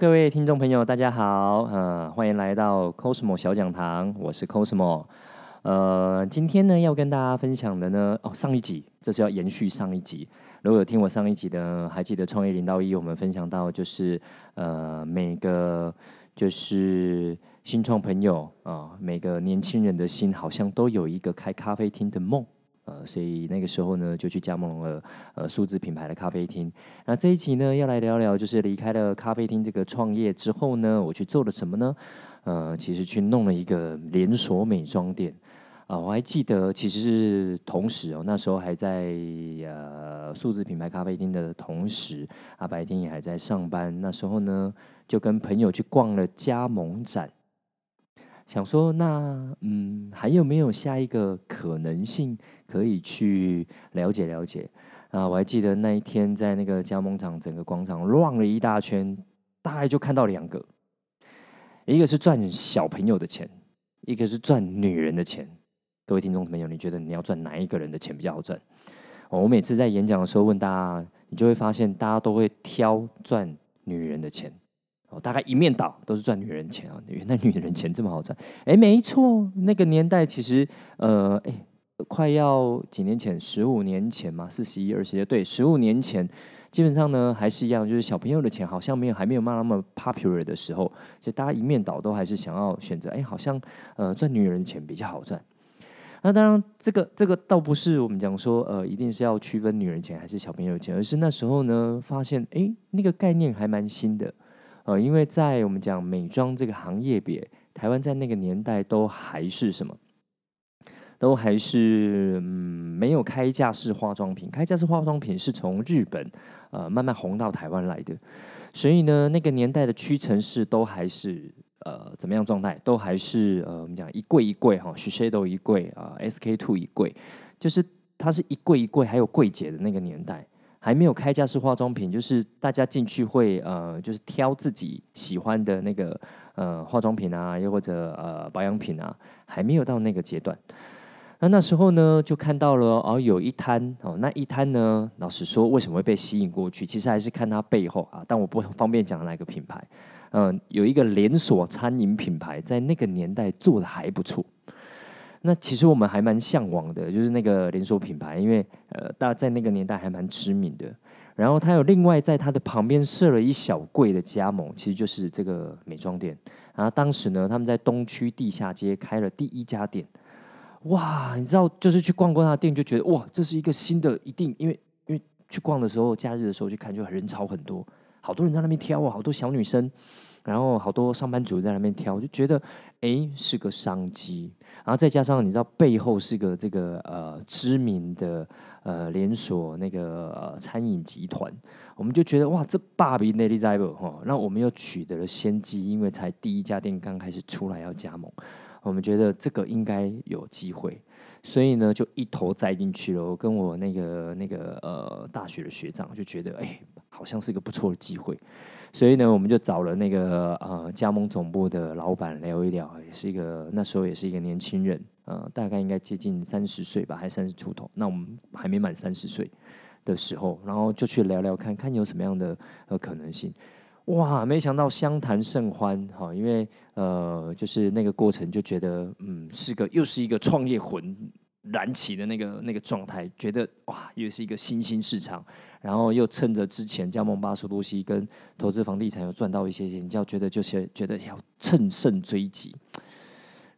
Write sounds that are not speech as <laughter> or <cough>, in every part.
各位听众朋友，大家好，呃，欢迎来到 Cosmo 小讲堂，我是 Cosmo。呃，今天呢要跟大家分享的呢，哦，上一集这是要延续上一集。如果有听我上一集的，还记得创业零到一，我们分享到就是呃每个就是新创朋友啊，每个年轻人的心好像都有一个开咖啡厅的梦。呃，所以那个时候呢，就去加盟了呃数字品牌的咖啡厅。那这一集呢，要来聊聊，就是离开了咖啡厅这个创业之后呢，我去做了什么呢？呃，其实去弄了一个连锁美妆店。啊，我还记得，其实是同时哦，那时候还在呃数字品牌咖啡厅的同时，啊白天也还在上班。那时候呢，就跟朋友去逛了加盟展。想说，那嗯，还有没有下一个可能性可以去了解了解啊？我还记得那一天在那个加盟场整个广场乱了一大圈，大概就看到两个，一个是赚小朋友的钱，一个是赚女人的钱。各位听众朋友，你觉得你要赚哪一个人的钱比较好赚？我每次在演讲的时候问大家，你就会发现大家都会挑赚女人的钱。哦，大概一面倒都是赚女人钱啊！原来女人钱这么好赚，哎，没错，那个年代其实，呃，哎，快要几年前，十五年前嘛，四十一、二十对，十五年前，基本上呢还是一样，就是小朋友的钱好像没有还没有那么 popular 的时候，就大家一面倒都还是想要选择，哎，好像呃赚女人钱比较好赚。那当然，这个这个倒不是我们讲说，呃，一定是要区分女人钱还是小朋友钱，而是那时候呢发现，哎，那个概念还蛮新的。呃，因为在我们讲美妆这个行业别，台湾在那个年代都还是什么，都还是嗯没有开架式化妆品，开架式化妆品是从日本呃慢慢红到台湾来的，所以呢，那个年代的屈臣氏都还是呃怎么样状态，都还是呃我们讲一柜一柜哈，Shiseido 一柜啊，SK two 一柜，就是它是一柜一柜，还有柜姐的那个年代。还没有开架式化妆品，就是大家进去会呃，就是挑自己喜欢的那个呃化妆品啊，又或者呃保养品啊，还没有到那个阶段。那那时候呢，就看到了哦，有一摊哦，那一摊呢，老实说，为什么会被吸引过去？其实还是看它背后啊，但我不方便讲哪个品牌。嗯，有一个连锁餐饮品牌，在那个年代做的还不错。那其实我们还蛮向往的，就是那个连锁品牌，因为呃，大在那个年代还蛮知名的。然后他有另外在他的旁边设了一小柜的加盟，其实就是这个美妆店。然后当时呢，他们在东区地下街开了第一家店。哇，你知道，就是去逛过他的店，就觉得哇，这是一个新的，一定因为因为去逛的时候，假日的时候去看，就人潮很多，好多人在那边挑啊，好多小女生。然后好多上班族在那边挑，就觉得哎是个商机。然后再加上你知道背后是个这个呃知名的呃连锁那个餐饮集团，我们就觉得哇这爸比内力在不哈？那我们又取得了先机，因为才第一家店刚开始出来要加盟，我们觉得这个应该有机会，所以呢就一头栽进去了。我跟我那个那个呃大学的学长就觉得哎好像是一个不错的机会。所以呢，我们就找了那个呃加盟总部的老板聊一聊，也是一个那时候也是一个年轻人，呃，大概应该接近三十岁吧，还三十出头。那我们还没满三十岁的时候，然后就去聊聊看看有什么样的呃可能性。哇，没想到相谈甚欢哈，因为呃就是那个过程就觉得嗯是个又是一个创业魂燃起的那个那个状态，觉得哇又是一个新兴市场。然后又趁着之前加盟巴苏多西跟投资房地产有赚到一些钱，就要觉得就是觉得要趁胜追击。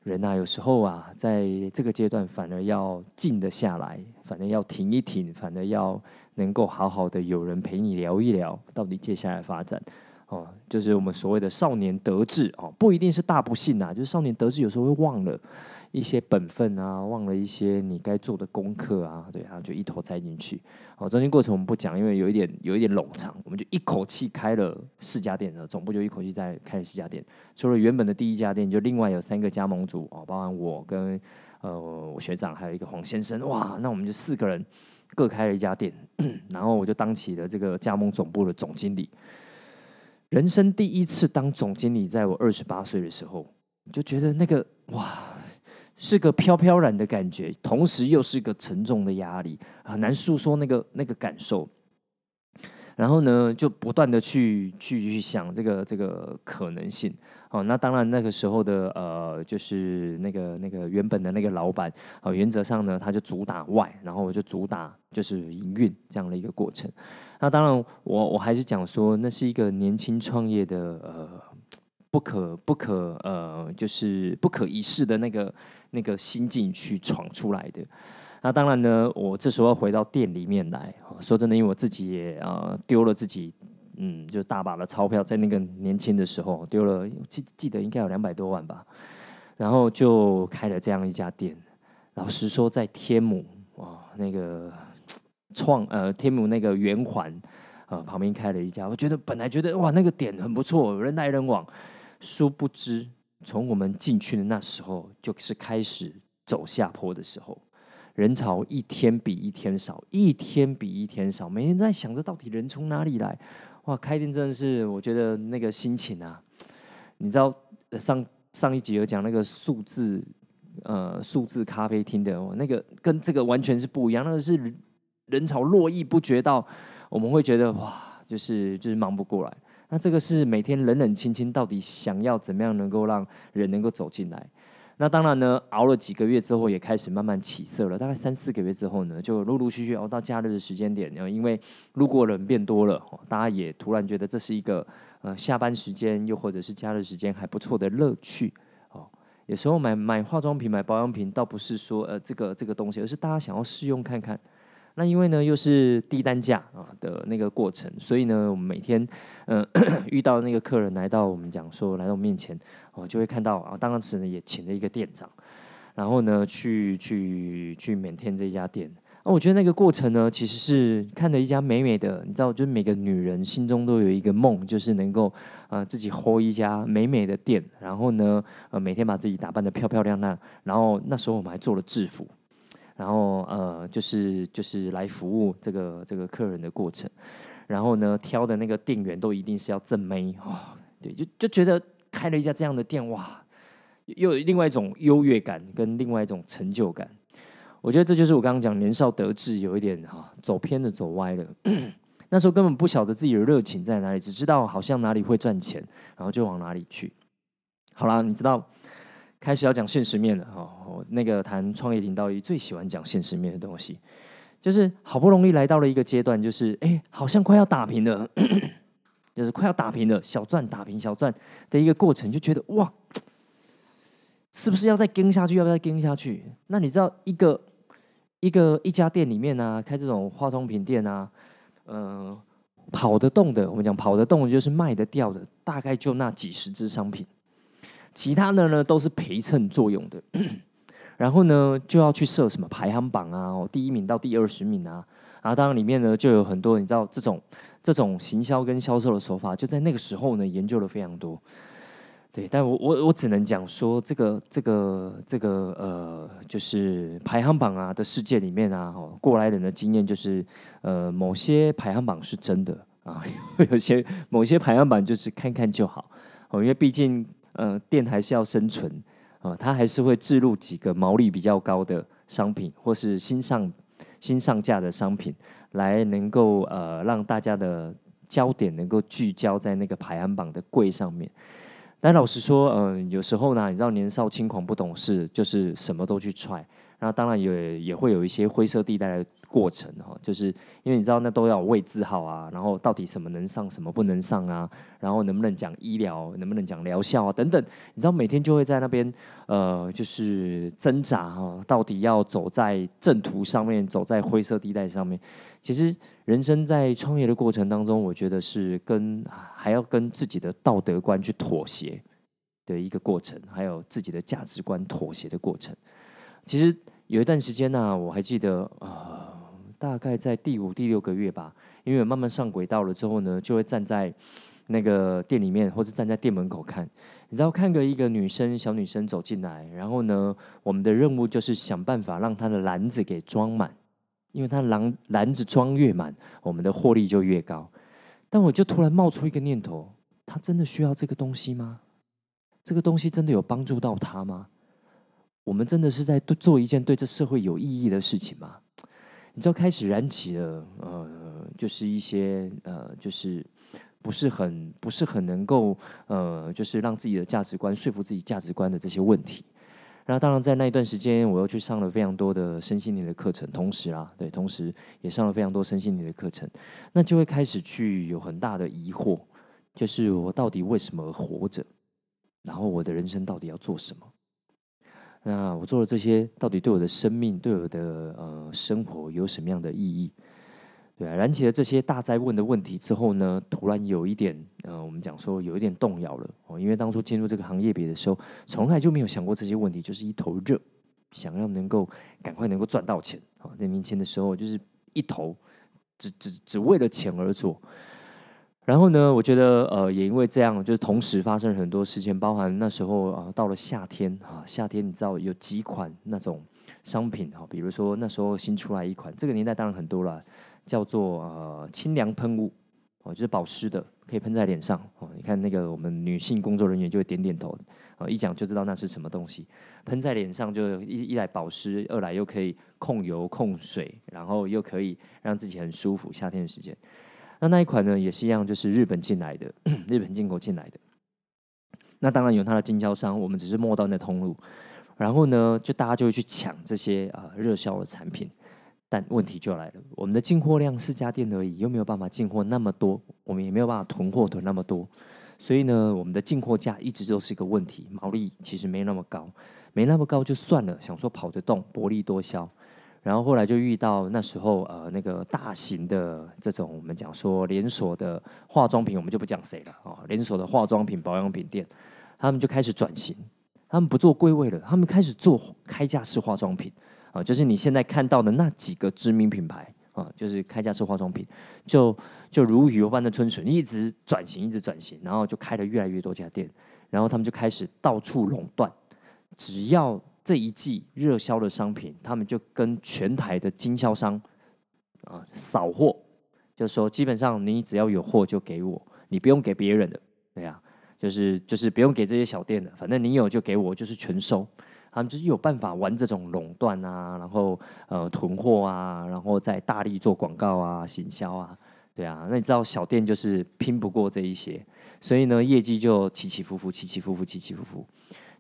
人啊，有时候啊，在这个阶段反而要静得下来，反而要停一停，反而要能够好好的有人陪你聊一聊，到底接下来发展哦，就是我们所谓的少年得志哦，不一定是大不幸啊，就是少年得志有时候会忘了。一些本分啊，忘了一些你该做的功课啊，对，然后就一头栽进去。好，中间过程我们不讲，因为有一点有一点冗长，我们就一口气开了四家店的总部，就一口气在开了四家店。除了原本的第一家店，就另外有三个加盟组哦，包含我跟呃我学长还有一个黄先生，哇，那我们就四个人各开了一家店，<clears throat> 然后我就当起了这个加盟总部的总经理。人生第一次当总经理，在我二十八岁的时候，就觉得那个哇。是个飘飘然的感觉，同时又是一个沉重的压力，很难诉说那个那个感受。然后呢，就不断的去去去想这个这个可能性。哦，那当然那个时候的呃，就是那个那个原本的那个老板，哦，原则上呢，他就主打外，然后我就主打就是营运这样的一个过程。那当然，我我还是讲说，那是一个年轻创业的呃，不可不可呃，就是不可一世的那个那个心境去闯出来的。那当然呢，我这时候回到店里面来，说真的，因为我自己也啊丢了自己。嗯，就大把的钞票，在那个年轻的时候丢了，记记得应该有两百多万吧，然后就开了这样一家店。老实说，在天母啊，那个创呃天母那个圆环啊旁边开了一家，我觉得本来觉得哇那个点很不错，人来人往，殊不知从我们进去的那时候，就是开始走下坡的时候，人潮一天比一天少，一天比一天少，每天在想着到底人从哪里来。哇，开店真的是，我觉得那个心情啊，你知道上上一集有讲那个数字呃数字咖啡厅的，那个跟这个完全是不一样，那个是人潮络绎不绝到我们会觉得哇，就是就是忙不过来。那这个是每天冷冷清清，到底想要怎么样能够让人能够走进来？那当然呢，熬了几个月之后，也开始慢慢起色了。大概三四个月之后呢，就陆陆续续熬到假日的时间点。然后因为路过人变多了，大家也突然觉得这是一个呃下班时间，又或者是假日时间还不错的乐趣。哦，有时候买买化妆品、买保养品，倒不是说呃这个这个东西，而是大家想要试用看看。那因为呢，又是低单价啊的那个过程，所以呢，我们每天嗯遇到那个客人来到我们讲说来到我面前，我就会看到啊，当时呢也请了一个店长，然后呢去去去缅甸这家店。那我觉得那个过程呢，其实是看了一家美美的，你知道，就是每个女人心中都有一个梦，就是能够呃自己 hold 一家美美的店，然后呢呃每天把自己打扮的漂漂亮亮，然后那时候我们还做了制服。然后呃，就是就是来服务这个这个客人的过程，然后呢，挑的那个店员都一定是要正妹哦，对，就就觉得开了一家这样的店，哇，又有另外一种优越感跟另外一种成就感。我觉得这就是我刚刚讲年少得志，有一点哈走偏了，走歪了。<clears throat> 那时候根本不晓得自己的热情在哪里，只知道好像哪里会赚钱，然后就往哪里去。好啦，你知道。开始要讲现实面了哦，那个谈创业领导一最喜欢讲现实面的东西，就是好不容易来到了一个阶段，就是哎，好像快要打平了，<clears throat> 就是快要打平了，小赚打平小赚的一个过程，就觉得哇，是不是要再跟下去？要不要跟下去？那你知道一个一个一家店里面呢，开这种化妆品店啊，嗯，跑得动的，我们讲跑得动的，就是卖得掉的，大概就那几十支商品。其他的呢都是陪衬作用的，<clears throat> 然后呢就要去设什么排行榜啊，第一名到第二十名啊，然后当然里面呢就有很多你知道这种这种行销跟销售的手法，就在那个时候呢研究了非常多。对，但我我我只能讲说这个这个这个呃，就是排行榜啊的世界里面啊，哦过来人的经验就是呃，某些排行榜是真的啊，<laughs> 有些某些排行榜就是看看就好哦，因为毕竟。呃，店还是要生存，啊，它还是会置入几个毛利比较高的商品，或是新上新上架的商品，来能够呃让大家的焦点能够聚焦在那个排行榜的柜上面。但老实说，嗯，有时候呢，你知道年少轻狂不懂事，就是什么都去踹，那当然也也会有一些灰色地带的。过程哈，就是因为你知道那都要位字号啊，然后到底什么能上，什么不能上啊，然后能不能讲医疗，能不能讲疗效啊等等，你知道每天就会在那边呃，就是挣扎哈，到底要走在正途上面，走在灰色地带上面。其实人生在创业的过程当中，我觉得是跟还要跟自己的道德观去妥协的一个过程，还有自己的价值观妥协的过程。其实有一段时间呢，我还记得啊。大概在第五、第六个月吧，因为慢慢上轨道了之后呢，就会站在那个店里面，或者站在店门口看。你知道，看个一个女生、小女生走进来，然后呢，我们的任务就是想办法让她的篮子给装满，因为她篮篮子装越满，我们的获利就越高。但我就突然冒出一个念头：她真的需要这个东西吗？这个东西真的有帮助到她吗？我们真的是在做一件对这社会有意义的事情吗？你就开始燃起了，呃，就是一些呃，就是不是很不是很能够呃，就是让自己的价值观说服自己价值观的这些问题。然后，当然在那一段时间，我又去上了非常多的身心灵的课程，同时啦，对，同时也上了非常多身心灵的课程，那就会开始去有很大的疑惑，就是我到底为什么活着？然后我的人生到底要做什么？那我做了这些，到底对我的生命、对我的呃生活有什么样的意义？对啊，燃起了这些大灾问的问题之后呢，突然有一点呃，我们讲说有一点动摇了哦，因为当初进入这个行业别的时候，从来就没有想过这些问题，就是一头热，想要能够赶快能够赚到钱啊。在年轻的时候，就是一头只只只为了钱而做。然后呢，我觉得呃，也因为这样，就是同时发生了很多事情，包含那时候啊，到了夏天啊，夏天你知道有几款那种商品哈，比如说那时候新出来一款，这个年代当然很多了，叫做呃清凉喷雾哦，就是保湿的，可以喷在脸上哦。你看那个我们女性工作人员就会点点头啊，一讲就知道那是什么东西，喷在脸上就一一来保湿，二来又可以控油控水，然后又可以让自己很舒服。夏天的时间。那那一款呢，也是一样，就是日本进来的，<clears throat> 日本进口进来的。那当然有它的经销商，我们只是末端的通路。然后呢，就大家就会去抢这些啊热销的产品。但问题就来了，我们的进货量四家店而已，又没有办法进货那么多，我们也没有办法囤货囤那么多。所以呢，我们的进货价一直都是一个问题，毛利其实没那么高，没那么高就算了，想说跑得动，薄利多销。然后后来就遇到那时候呃那个大型的这种我们讲说连锁的化妆品，我们就不讲谁了啊，连锁的化妆品保养品店，他们就开始转型，他们不做柜位了，他们开始做开架式化妆品啊，就是你现在看到的那几个知名品牌啊，就是开架式化妆品，就就如雨般的春笋，一直转型，一直转型，然后就开了越来越多家店，然后他们就开始到处垄断，只要。这一季热销的商品，他们就跟全台的经销商啊扫货，就说基本上你只要有货就给我，你不用给别人的，对呀，就是就是不用给这些小店的，反正你有就给我，就是全收。他们就是有办法玩这种垄断啊，然后呃囤货啊，然后再大力做广告啊、行销啊，对啊。那你知道小店就是拼不过这一些，所以呢业绩就起起伏伏、起起伏伏、起起伏伏。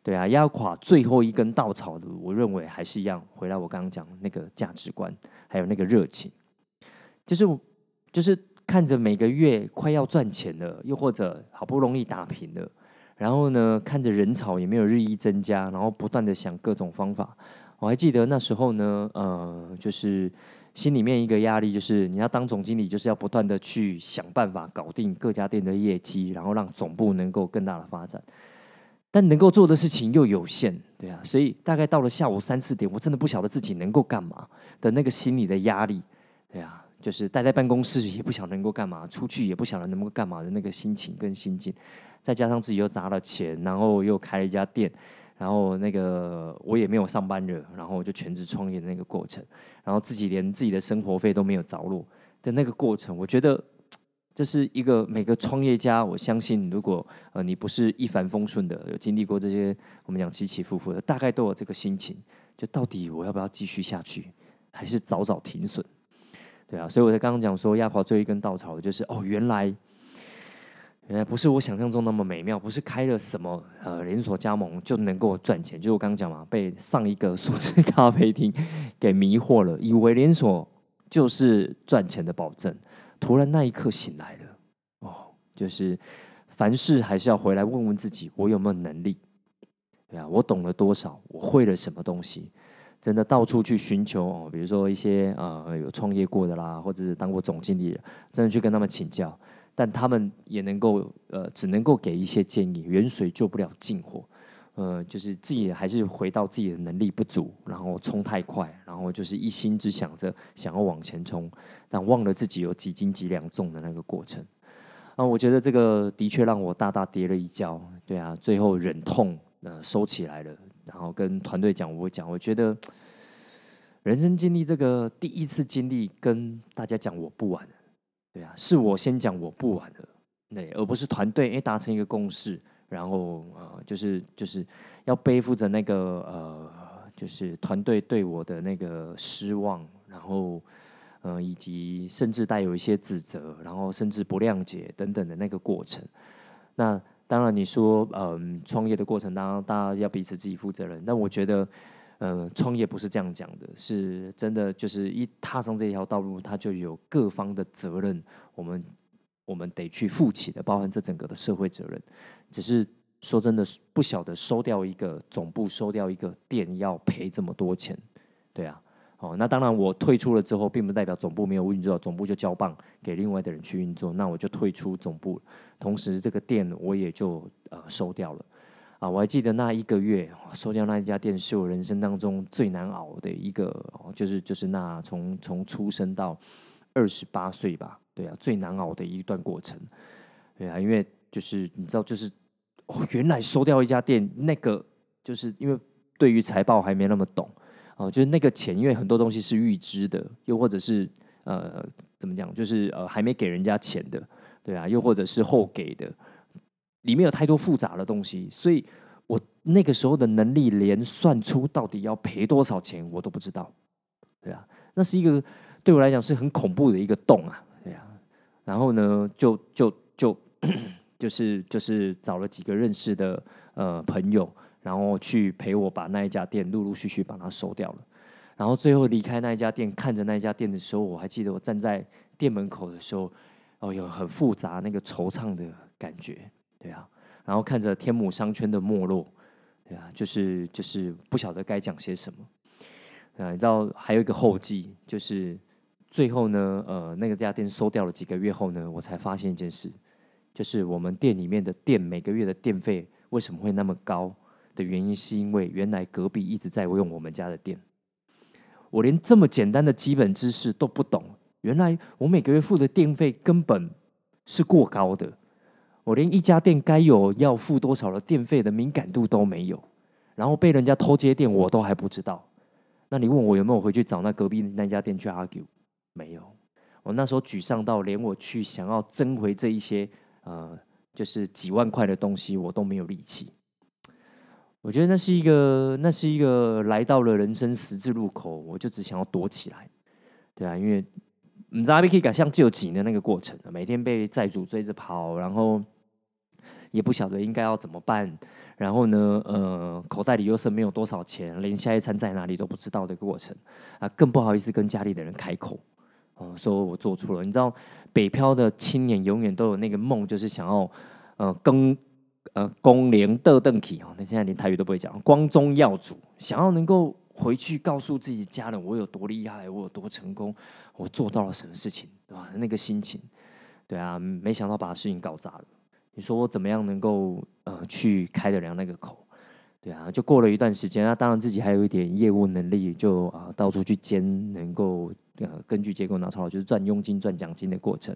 对啊，压垮最后一根稻草的，我认为还是一样。回来我刚刚讲那个价值观，还有那个热情，就是就是看着每个月快要赚钱了，又或者好不容易打平了，然后呢，看着人潮也没有日益增加，然后不断的想各种方法。我还记得那时候呢，呃，就是心里面一个压力，就是你要当总经理，就是要不断的去想办法搞定各家店的业绩，然后让总部能够更大的发展。但能够做的事情又有限，对啊，所以大概到了下午三四点，我真的不晓得自己能够干嘛的那个心理的压力，对啊，就是待在办公室也不想能够干嘛，出去也不晓得能够干嘛的那个心情跟心境，再加上自己又砸了钱，然后又开了一家店，然后那个我也没有上班热，然后我就全职创业的那个过程，然后自己连自己的生活费都没有着落的那个过程，我觉得。这是一个每个创业家，我相信，如果呃你不是一帆风顺的，有经历过这些我们讲起起伏伏的，大概都有这个心情。就到底我要不要继续下去，还是早早停损？对啊，所以我在刚刚讲说压垮最后一根稻草，就是哦，原来原来不是我想象中那么美妙，不是开了什么呃连锁加盟就能够赚钱。就是我刚刚讲嘛，被上一个数字咖啡厅给迷惑了，以为连锁就是赚钱的保证。突然那一刻醒来了，哦，就是凡事还是要回来问问自己，我有没有能力？对啊，我懂了多少？我会了什么东西？真的到处去寻求哦，比如说一些呃有创业过的啦，或者是当过总经理的，真的去跟他们请教，但他们也能够呃，只能够给一些建议，远水救不了近火。呃，就是自己还是回到自己的能力不足，然后冲太快，然后就是一心只想着想要往前冲，但忘了自己有几斤几两重的那个过程。啊，我觉得这个的确让我大大跌了一跤。对啊，最后忍痛呃收起来了，然后跟团队讲，我讲，我觉得人生经历这个第一次经历，跟大家讲我不玩了。对啊，是我先讲我不玩了，对，而不是团队哎达成一个共识。然后呃，就是就是要背负着那个呃，就是团队对我的那个失望，然后嗯，以及甚至带有一些指责，然后甚至不谅解等等的那个过程。那当然，你说，嗯，创业的过程当中，大家要彼此自己负责任。但我觉得，嗯，创业不是这样讲的，是真的，就是一踏上这条道路，它就有各方的责任，我们我们得去负起的，包含这整个的社会责任。只是说真的，不晓得收掉一个总部，收掉一个店，要赔这么多钱，对啊。哦，那当然，我退出了之后，并不代表总部没有运作，总部就交棒给另外的人去运作，那我就退出总部，同时这个店我也就呃收掉了。啊，我还记得那一个月收掉那一家店，是我人生当中最难熬的一个，就是就是那从从出生到二十八岁吧，对啊，最难熬的一段过程。对啊，因为就是你知道，就是哦，原来收掉一家店，那个就是因为对于财报还没那么懂。哦，就是那个钱，因为很多东西是预支的，又或者是呃，怎么讲，就是呃，还没给人家钱的，对啊，又或者是后给的，里面有太多复杂的东西，所以我那个时候的能力，连算出到底要赔多少钱，我都不知道，对啊，那是一个对我来讲是很恐怖的一个洞啊，对啊，然后呢，就就就 <coughs> 就是就是找了几个认识的呃朋友。然后去陪我把那一家店陆陆续续把它收掉了，然后最后离开那一家店，看着那一家店的时候，我还记得我站在店门口的时候，哦，有很复杂那个惆怅的感觉，对啊，然后看着天母商圈的没落，对啊，就是就是不晓得该讲些什么，啊，你知道还有一个后记，就是最后呢，呃，那个家店收掉了几个月后呢，我才发现一件事，就是我们店里面的店每个月的电费为什么会那么高？的原因是因为原来隔壁一直在用我们家的电，我连这么简单的基本知识都不懂。原来我每个月付的电费根本是过高的，我连一家店该有要付多少的电费的敏感度都没有，然后被人家偷接电我都还不知道。那你问我有没有回去找那隔壁那家店去 argue？没有，我那时候沮丧到连我去想要争回这一些呃，就是几万块的东西，我都没有力气。我觉得那是一个，那是一个来到了人生十字路口，我就只想要躲起来，对啊，因为你知道 B K 改像救急的那个过程，每天被债主追着跑，然后也不晓得应该要怎么办，然后呢，呃，口袋里又是没有多少钱，连下一餐在哪里都不知道的过程啊，更不好意思跟家里的人开口，哦，说我做错了。你知道，北漂的青年永远都有那个梦，就是想要，呃，跟。呃，公廉得邓启哦，那现在连台语都不会讲，光宗耀祖，想要能够回去告诉自己家人，我有多厉害，我有多成功，我做到了什么事情，对吧？那个心情，对啊，没想到把事情搞砸了。你说我怎么样能够呃去开得了那个口？对啊，就过了一段时间，那当然自己还有一点业务能力，就啊到处去兼，能够呃根据结构拿出来，就是赚佣金、赚奖金的过程。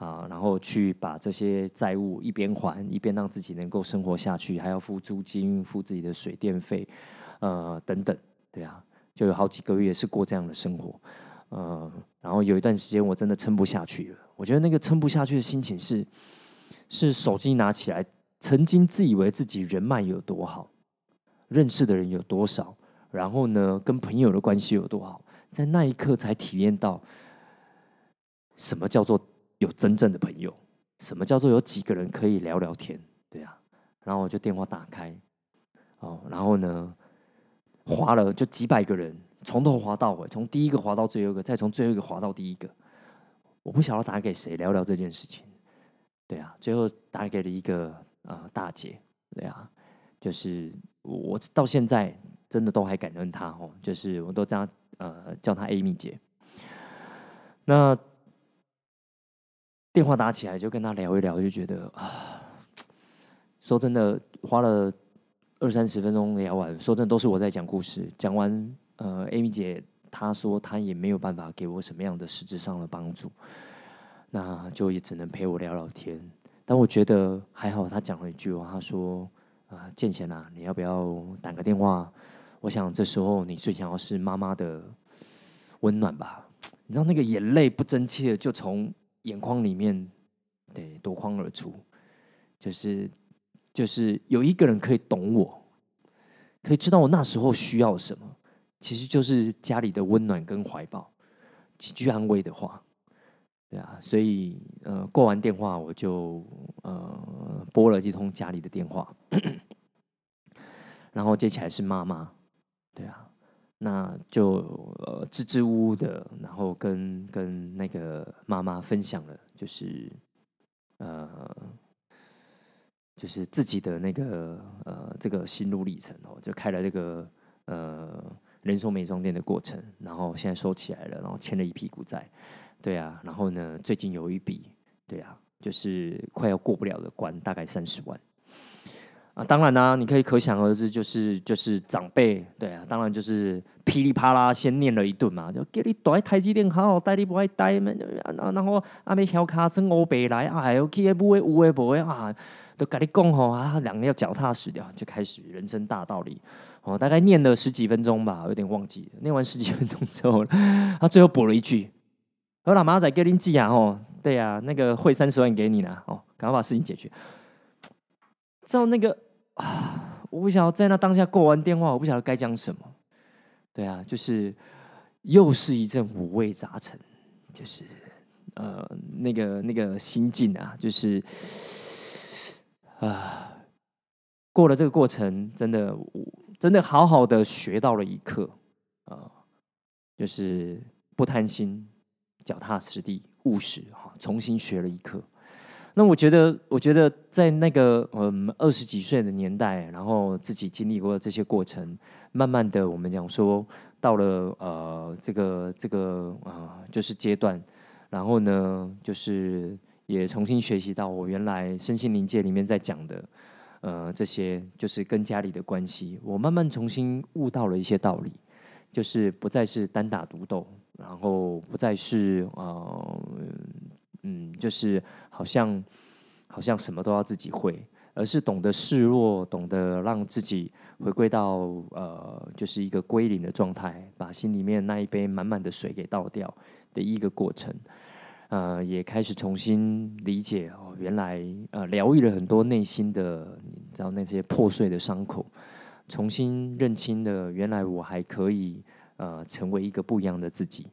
啊，然后去把这些债务一边还一边让自己能够生活下去，还要付租金、付自己的水电费，呃，等等，对啊，就有好几个月是过这样的生活，呃，然后有一段时间我真的撑不下去了。我觉得那个撑不下去的心情是，是手机拿起来，曾经自以为自己人脉有多好，认识的人有多少，然后呢，跟朋友的关系有多好，在那一刻才体验到什么叫做。有真正的朋友，什么叫做有几个人可以聊聊天？对啊，然后我就电话打开，哦，然后呢，划了就几百个人，从头划到尾，从第一个划到最后一个，再从最后一个划到第一个，我不晓得打给谁聊聊这件事情。对啊，最后打给了一个呃大姐，对啊，就是我到现在真的都还感恩她哦，就是我都这样呃叫她 Amy 姐，那。电话打起来就跟他聊一聊，就觉得啊，<tsk> 说真的，花了二三十分钟聊完，说真的都是我在讲故事。讲完，呃，Amy 姐她说她也没有办法给我什么样的实质上的帮助，那就也只能陪我聊聊天。但我觉得还好，她讲了一句话，她说：“啊，建贤啊，你要不要打个电话？我想这时候你最想要是妈妈的温暖吧？你知道那个眼泪不争气的就从。”眼眶里面，对夺眶而出，就是就是有一个人可以懂我，可以知道我那时候需要什么，其实就是家里的温暖跟怀抱。几句安慰的话，对啊，所以呃，挂完电话我就呃拨了一通家里的电话，<coughs> 然后接起来是妈妈，对啊，那就呃支支吾吾的，然后跟跟那个妈妈分享了，就是呃。就是自己的那个呃，这个心路历程哦，就开了这个呃连锁美妆店的过程，然后现在收起来了，然后欠了一屁股债，对啊，然后呢，最近有一笔，对啊，就是快要过不了的关，大概三十万。啊，当然啦，你可以可想而知，就是就是长辈，对啊，当然就是噼里啪啦先念了一顿嘛，就叫你待台积电好好待，你不爱待嘛，然后阿妹小卡从欧北来，啊，有去不会有诶不会啊，都跟你讲吼啊，两个要脚踏实地，就开始人生大道理。哦，大概念了十几分钟吧，有点忘记。念完十几分钟之后，他最后补了一句：“我老妈在给你寄啊，吼，对呀，那个汇三十万给你呢，哦，赶快把事情解决。”照那个啊，我不晓得在那当下挂完电话，我不晓得该讲什么。对啊，就是又是一阵五味杂陈，就是呃，那个那个心境啊，就是啊，过了这个过程，真的，真的好好的学到了一课啊，就是不贪心，脚踏实地，务实哈，重新学了一课。那我觉得，我觉得在那个嗯二十几岁的年代，然后自己经历过这些过程，慢慢的，我们讲说到了呃这个这个啊就是阶段，然后呢，就是也重新学习到我原来身心灵界里面在讲的呃这些，就是跟家里的关系，我慢慢重新悟到了一些道理，就是不再是单打独斗，然后不再是呃。嗯，就是好像好像什么都要自己会，而是懂得示弱，懂得让自己回归到呃，就是一个归零的状态，把心里面那一杯满满的水给倒掉的一个过程。呃，也开始重新理解哦，原来呃，疗愈了很多内心的，你知道那些破碎的伤口，重新认清了原来我还可以呃，成为一个不一样的自己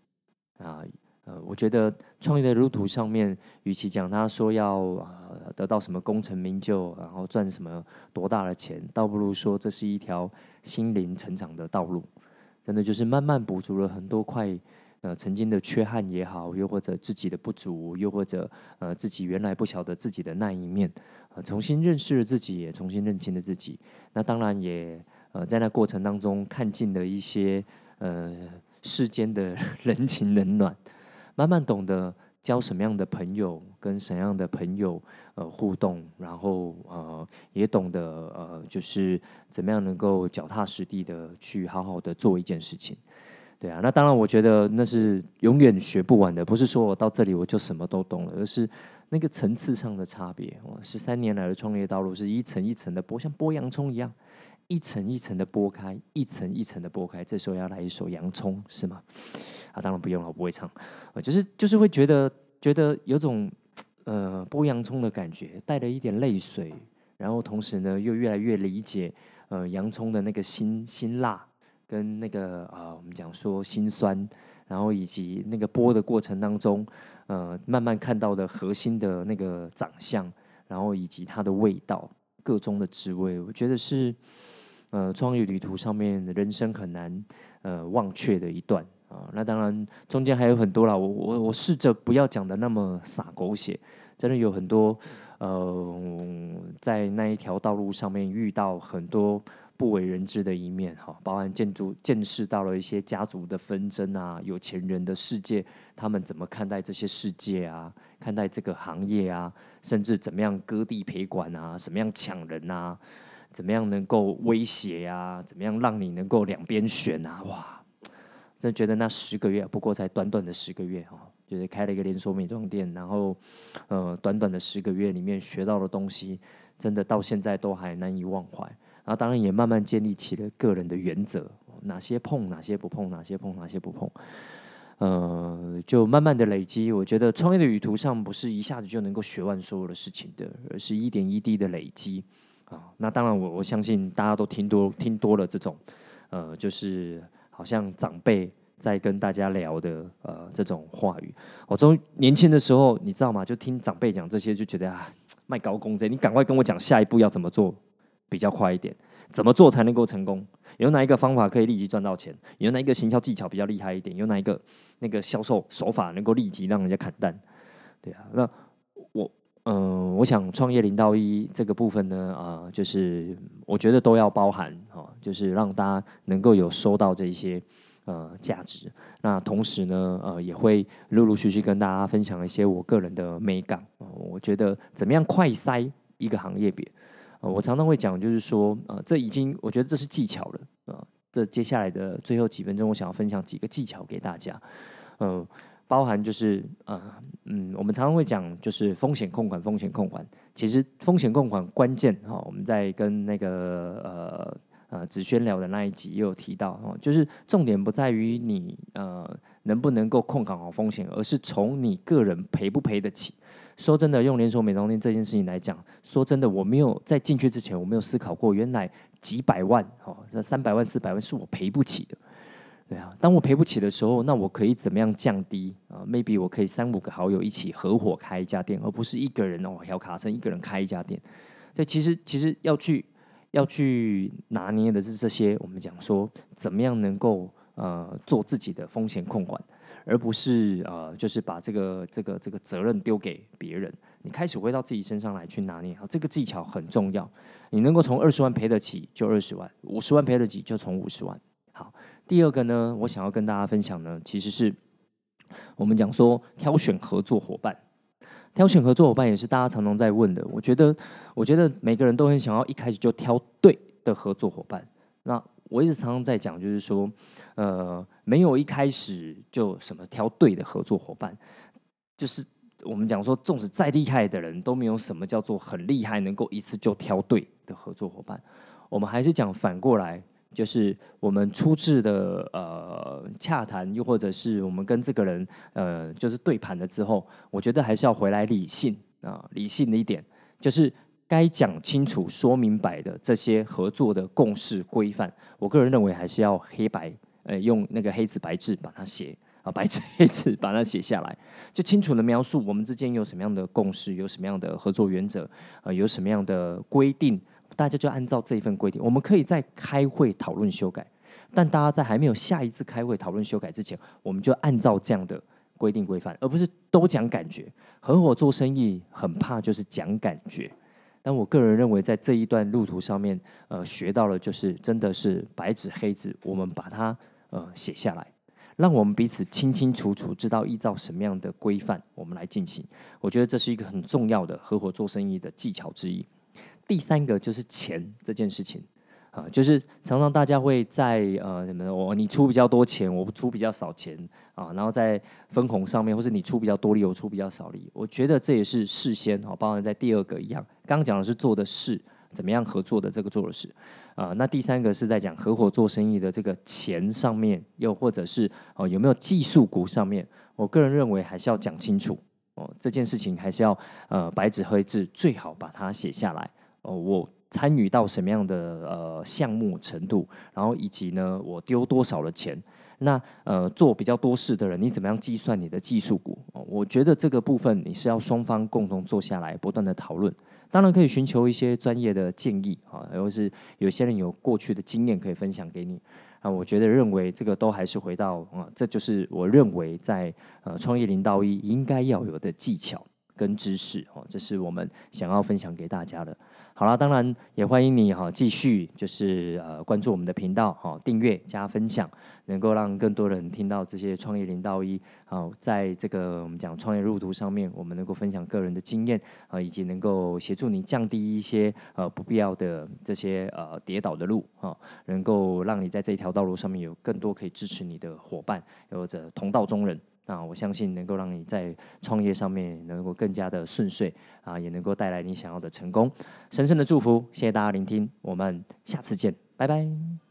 啊。呃我觉得创业的路途上面，与其讲他说要呃得到什么功成名就，然后赚什么多大的钱，倒不如说这是一条心灵成长的道路。真的就是慢慢补足了很多块呃曾经的缺憾也好，又或者自己的不足，又或者呃自己原来不晓得自己的那一面，呃重新认识了自己，也重新认清了自己。那当然也呃在那过程当中看尽了一些呃世间的 <laughs> 人情冷暖。慢慢懂得交什么样的朋友，跟什么样的朋友呃互动，然后呃也懂得呃就是怎么样能够脚踏实地的去好好的做一件事情，对啊，那当然我觉得那是永远学不完的，不是说我到这里我就什么都懂了，而是那个层次上的差别。我十三年来的创业道路是一层一层的剥，像剥洋葱一样。一层一层的剥开，一层一层的剥开。这时候要来一首《洋葱》，是吗？啊，当然不用了，我不会唱。呃，就是就是会觉得觉得有种呃剥洋葱的感觉，带了一点泪水，然后同时呢又越来越理解呃洋葱的那个辛辛辣跟那个啊我们讲说辛酸，然后以及那个剥的过程当中，呃慢慢看到的核心的那个长相，然后以及它的味道，各中的滋味，我觉得是。呃，创业旅途上面，人生很难呃忘却的一段啊。那当然，中间还有很多啦。我我我试着不要讲的那么洒狗血，真的有很多呃，在那一条道路上面遇到很多不为人知的一面哈。包含建筑见识到了一些家族的纷争啊，有钱人的世界，他们怎么看待这些世界啊？看待这个行业啊？甚至怎么样割地赔款啊？什么样抢人啊？怎么样能够威胁呀？怎么样让你能够两边选啊？哇，真觉得那十个月，不过才短短的十个月哦，就是开了一个连锁美妆店，然后呃，短短的十个月里面学到的东西，真的到现在都还难以忘怀。然后当然也慢慢建立起了个人的原则，哪些碰，哪些不碰，哪些碰，哪些不碰，呃，就慢慢的累积。我觉得创业的旅途上不是一下子就能够学完所有的事情的，而是一点一滴的累积。啊，那当然，我我相信大家都听多听多了这种，呃，就是好像长辈在跟大家聊的呃这种话语。我从年轻的时候，你知道吗？就听长辈讲这些，就觉得啊，卖高工资，你赶快跟我讲下一步要怎么做比较快一点，怎么做才能够成功？有哪一个方法可以立即赚到钱？有哪一个行销技巧比较厉害一点？有哪一个那个销售手法能够立即让人家砍单？对啊，那嗯，我想创业零到一这个部分呢，啊，就是我觉得都要包含哈，就是让大家能够有收到这些呃价值。那同时呢，呃，也会陆陆续续跟大家分享一些我个人的美感。我觉得怎么样快筛一个行业别？我常常会讲，就是说，呃，这已经，我觉得这是技巧了，呃，这接下来的最后几分钟，我想要分享几个技巧给大家，嗯，包含就是，呃，嗯，我们常常会讲，就是风险控管，风险控管，其实风险控管关键哈，我们在跟那个呃呃子轩聊的那一集也有提到哈，就是重点不在于你呃能不能够控管好风险，而是从你个人赔不赔得起。说真的，用连锁美妆店这件事情来讲，说真的，我没有在进去之前，我没有思考过，原来几百万，哦，那三百万、四百万是我赔不起的，对啊。当我赔不起的时候，那我可以怎么样降低啊？Maybe 我可以三五个好友一起合伙开一家店，而不是一个人哦，小卡森一个人开一家店。对，其实其实要去要去拿捏的是这些，我们讲说怎么样能够呃做自己的风险控管。而不是呃，就是把这个这个这个责任丢给别人，你开始回到自己身上来去拿捏好这个技巧很重要。你能够从二十万赔得起就二十万，五十万赔得起就从五十万。好，第二个呢，我想要跟大家分享呢，其实是我们讲说挑选合作伙伴，挑选合作伙伴也是大家常常在问的。我觉得，我觉得每个人都很想要一开始就挑对的合作伙伴。那我一直常常在讲，就是说，呃，没有一开始就什么挑对的合作伙伴，就是我们讲说，纵使再厉害的人都没有什么叫做很厉害，能够一次就挑对的合作伙伴。我们还是讲反过来，就是我们初次的呃洽谈，又或者是我们跟这个人呃就是对盘了之后，我觉得还是要回来理性啊，理性的一点就是。该讲清楚、说明白的这些合作的共识规范，我个人认为还是要黑白，呃，用那个黑字白字把它写啊，<laughs> 白纸黑字把它写下来，就清楚的描述我们之间有什么样的共识，有什么样的合作原则，呃，有什么样的规定，大家就按照这一份规定。我们可以在开会讨论修改，但大家在还没有下一次开会讨论修改之前，我们就按照这样的规定规范，而不是都讲感觉。合伙做生意很怕就是讲感觉。但我个人认为，在这一段路途上面，呃，学到了就是真的是白纸黑字，我们把它呃写下来，让我们彼此清清楚楚知道依照什么样的规范我们来进行。我觉得这是一个很重要的合伙做生意的技巧之一。第三个就是钱这件事情。啊，就是常常大家会在呃什么，我你出比较多钱，我出比较少钱啊，然后在分红上面，或是你出比较多力，我出比较少力，我觉得这也是事先哈，包含在第二个一样，刚刚讲的是做的事，怎么样合作的这个做的事。啊，那第三个是在讲合伙做生意的这个钱上面，又或者是哦有没有技术股上面，我个人认为还是要讲清楚。哦，这件事情还是要呃白纸黑字，最好把它写下来。哦，我。参与到什么样的呃项目程度，然后以及呢，我丢多少的钱？那呃做比较多事的人，你怎么样计算你的技术股？哦我觉得这个部分你是要双方共同坐下来，不断的讨论。当然可以寻求一些专业的建议啊，或是有些人有过去的经验可以分享给你啊。我觉得认为这个都还是回到啊，这就是我认为在呃创业零到一应该要有的技巧跟知识哦，这是我们想要分享给大家的。好了，当然也欢迎你哈，继续就是呃关注我们的频道哈，订阅加分享，能够让更多人听到这些创业零到一。好，在这个我们讲创业路途上面，我们能够分享个人的经验啊，以及能够协助你降低一些呃不必要的这些呃跌倒的路啊，能够让你在这一条道路上面有更多可以支持你的伙伴，或者同道中人。那我相信能够让你在创业上面能够更加的顺遂啊，也能够带来你想要的成功。神圣的祝福，谢谢大家聆听，我们下次见，拜拜。